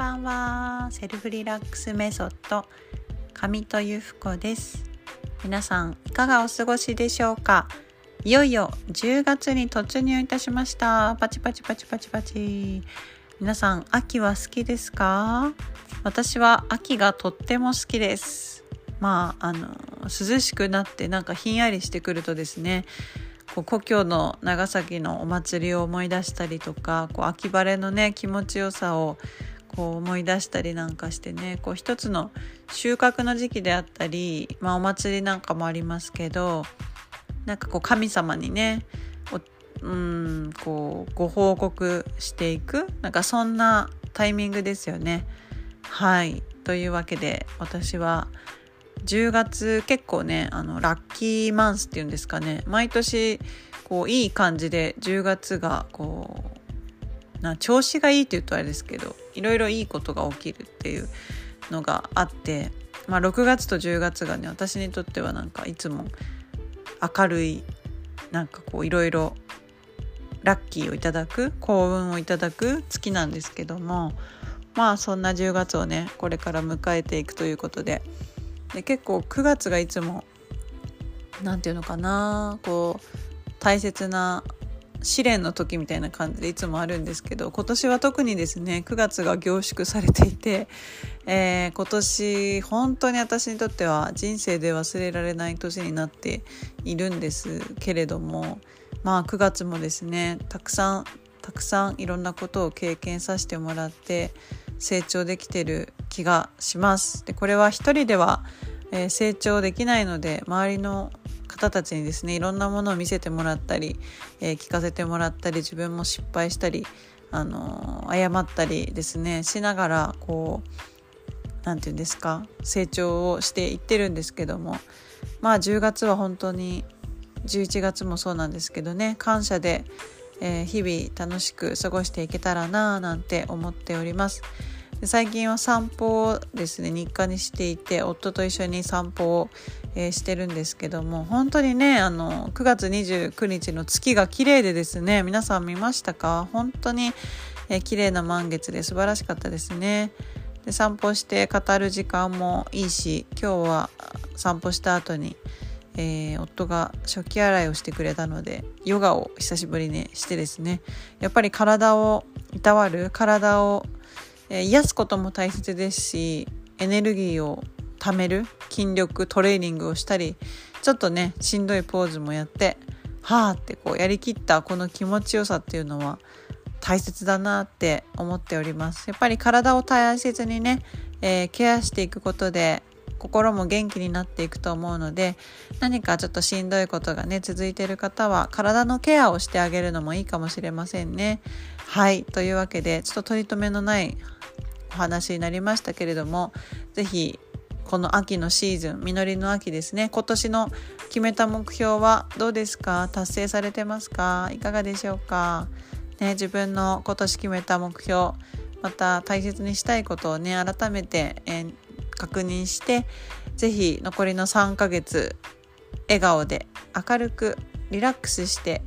ばんは。セルフリラックスメソッド上戸由布子です。皆さんいかがお過ごしでしょうか？いよいよ10月に突入いたしました。パチパチパチパチパチ。皆さん秋は好きですか？私は秋がとっても好きです。まああの涼しくなってなんかひんやりしてくるとですねこう故郷の長崎のお祭りを思い出したりとかこう秋晴れのね気持ちよさをこう思い出したりなんかしてねこう一つの収穫の時期であったり、まあ、お祭りなんかもありますけどなんかこう神様にねうんこうご報告していくなんかそんなタイミングですよね。はいというわけで私は10月結構ねあのラッキーマンスっていうんですかね毎年こういい感じで10月がこうな調子がいいって言うとあれですけどいろいろいいことが起きるっていうのがあって、まあ、6月と10月がね私にとってはなんかいつも明るいなんかこういろいろラッキーをいただく幸運をいただく月なんですけどもまあそんな10月をねこれから迎えていくということでで結構9月がいつも何て言うのかなこう大切な試練の時みたいな感じでいつもあるんですけど今年は特にですね9月が凝縮されていて、えー、今年本当に私にとっては人生で忘れられない年になっているんですけれどもまあ9月もですねたくさんたくさんいろんなことを経験させてもらって成長できてる気がします。でこれは一人では、え、成長できないので周りの方たちにですねいろんなものを見せてもらったり、えー、聞かせてもらったり自分も失敗したり、あのー、謝ったりですねしながらこう何て言うんですか成長をしていってるんですけどもまあ10月は本当に11月もそうなんですけどね感謝で、えー、日々楽しく過ごしていけたらなぁなんて思っております。で最近は散歩をですね日課にしていて夫と一緒に散歩を、えー、してるんですけども本当にねあの9月29日の月が綺麗でですね皆さん見ましたか？本当に、えー、綺麗な満月で素晴らしかったですね。で散歩して語る時間もいいし今日は散歩した後にえー、夫が食器洗いをしてくれたのでヨガを久しぶりにしてですねやっぱり体をいたわる体を、えー、癒すことも大切ですしエネルギーを貯める筋力トレーニングをしたりちょっとねしんどいポーズもやってはあってこうやりきったこの気持ちよさっていうのは大切だなって思っておりますやっぱり体を大切にね、えー、ケアしていくことで心も元気になっていくと思うので何かちょっとしんどいことがね続いている方は体のケアをしてあげるのもいいかもしれませんね。はいというわけでちょっと取り留めのないお話になりましたけれども是非この秋のシーズン実りの秋ですね。今年の決めた目標はどうですか？達成されてますか？いかがでしょうか、ね、自分の今年決めた目標また大切にしたいことをね改めて、えー確認して是非残りの3ヶ月笑顔で明るくリラックスして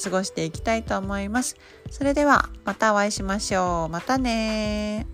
過ごしていきたいと思います。それではまたお会いしましょう。またね